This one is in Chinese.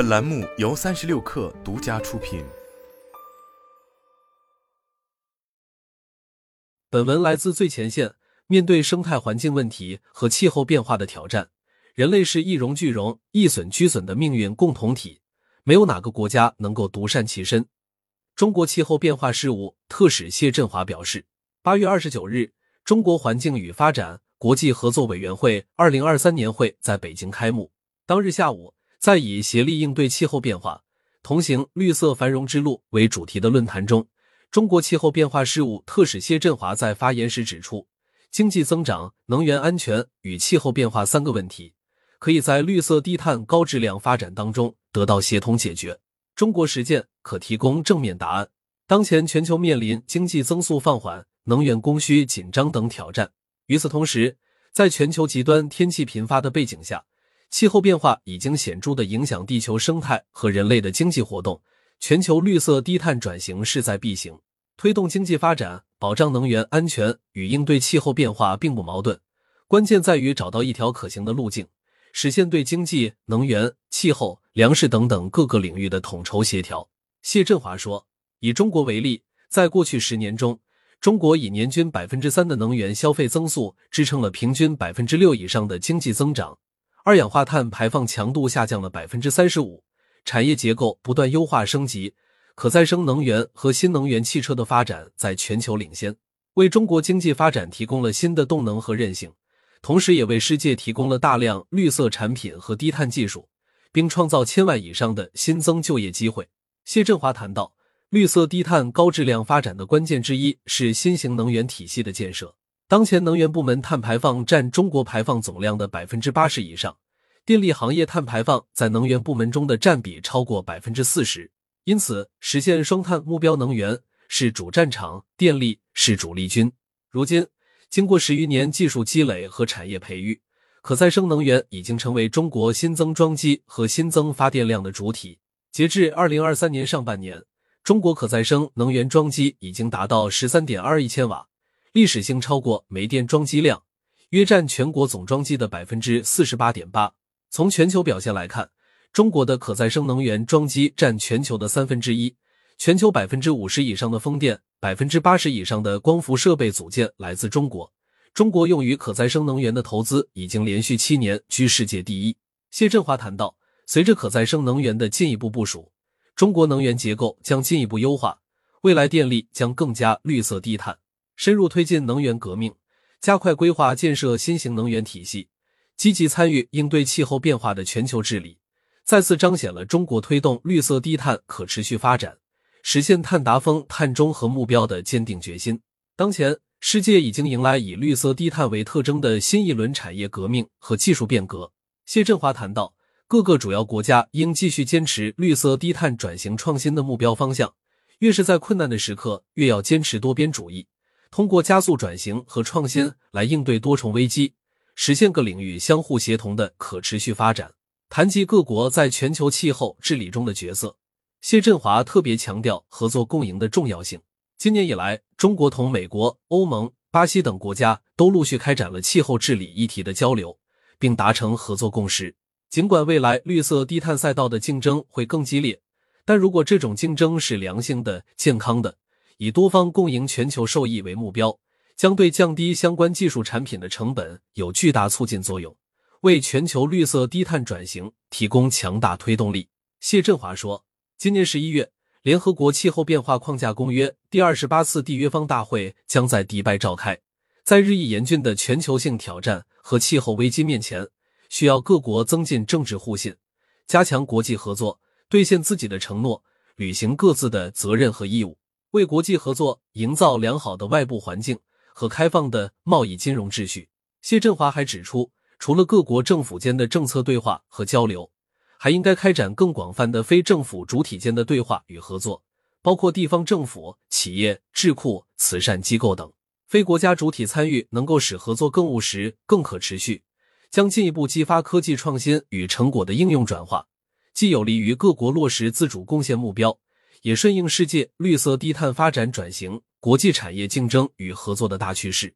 本栏目由三十六氪独家出品。本文来自最前线。面对生态环境问题和气候变化的挑战，人类是一荣俱荣、一损俱损的命运共同体，没有哪个国家能够独善其身。中国气候变化事务特使谢振华表示，八月二十九日，中国环境与发展国际合作委员会二零二三年会在北京开幕。当日下午，在以“协力应对气候变化，同行绿色繁荣之路”为主题的论坛中，中国气候变化事务特使谢振华在发言时指出。经济增长、能源安全与气候变化三个问题，可以在绿色低碳高质量发展当中得到协同解决。中国实践可提供正面答案。当前全球面临经济增速放缓、能源供需紧张等挑战。与此同时，在全球极端天气频发的背景下，气候变化已经显著的影响地球生态和人类的经济活动。全球绿色低碳转型势在必行。推动经济发展、保障能源安全与应对气候变化并不矛盾，关键在于找到一条可行的路径，实现对经济、能源、气候、粮食等等各个领域的统筹协调。谢振华说：“以中国为例，在过去十年中，中国以年均百分之三的能源消费增速支撑了平均百分之六以上的经济增长，二氧化碳排放强度下降了百分之三十五，产业结构不断优化升级。”可再生能源和新能源汽车的发展在全球领先，为中国经济发展提供了新的动能和韧性，同时也为世界提供了大量绿色产品和低碳技术，并创造千万以上的新增就业机会。谢振华谈到，绿色低碳高质量发展的关键之一是新型能源体系的建设。当前能源部门碳排放占中国排放总量的百分之八十以上，电力行业碳排放在能源部门中的占比超过百分之四十。因此，实现双碳目标，能源是主战场，电力是主力军。如今，经过十余年技术积累和产业培育，可再生能源已经成为中国新增装机和新增发电量的主体。截至二零二三年上半年，中国可再生能源装机已经达到十三点二亿千瓦，历史性超过煤电装机量，约占全国总装机的百分之四十八点八。从全球表现来看，中国的可再生能源装机占全球的三分之一，全球百分之五十以上的风电、百分之八十以上的光伏设备组件来自中国。中国用于可再生能源的投资已经连续七年居世界第一。谢振华谈到，随着可再生能源的进一步部署，中国能源结构将进一步优化，未来电力将更加绿色低碳。深入推进能源革命，加快规划建设新型能源体系，积极参与应对气候变化的全球治理。再次彰显了中国推动绿色低碳可持续发展、实现碳达峰、碳中和目标的坚定决心。当前，世界已经迎来以绿色低碳为特征的新一轮产业革命和技术变革。谢振华谈到，各个主要国家应继续坚持绿色低碳转型创新的目标方向，越是在困难的时刻，越要坚持多边主义，通过加速转型和创新来应对多重危机，实现各领域相互协同的可持续发展。谈及各国在全球气候治理中的角色，谢振华特别强调合作共赢的重要性。今年以来，中国同美国、欧盟、巴西等国家都陆续开展了气候治理议题的交流，并达成合作共识。尽管未来绿色低碳赛道的竞争会更激烈，但如果这种竞争是良性的、健康的，以多方共赢、全球受益为目标，将对降低相关技术产品的成本有巨大促进作用。为全球绿色低碳转型提供强大推动力。谢振华说，今年十一月，联合国气候变化框架公约第二十八次缔约方大会将在迪拜召开。在日益严峻的全球性挑战和气候危机面前，需要各国增进政治互信，加强国际合作，兑现自己的承诺，履行各自的责任和义务，为国际合作营造良好的外部环境和开放的贸易金融秩序。谢振华还指出。除了各国政府间的政策对话和交流，还应该开展更广泛的非政府主体间的对话与合作，包括地方政府、企业、智库、慈善机构等非国家主体参与，能够使合作更务实、更可持续，将进一步激发科技创新与成果的应用转化，既有利于各国落实自主贡献目标，也顺应世界绿色低碳发展转型、国际产业竞争与合作的大趋势。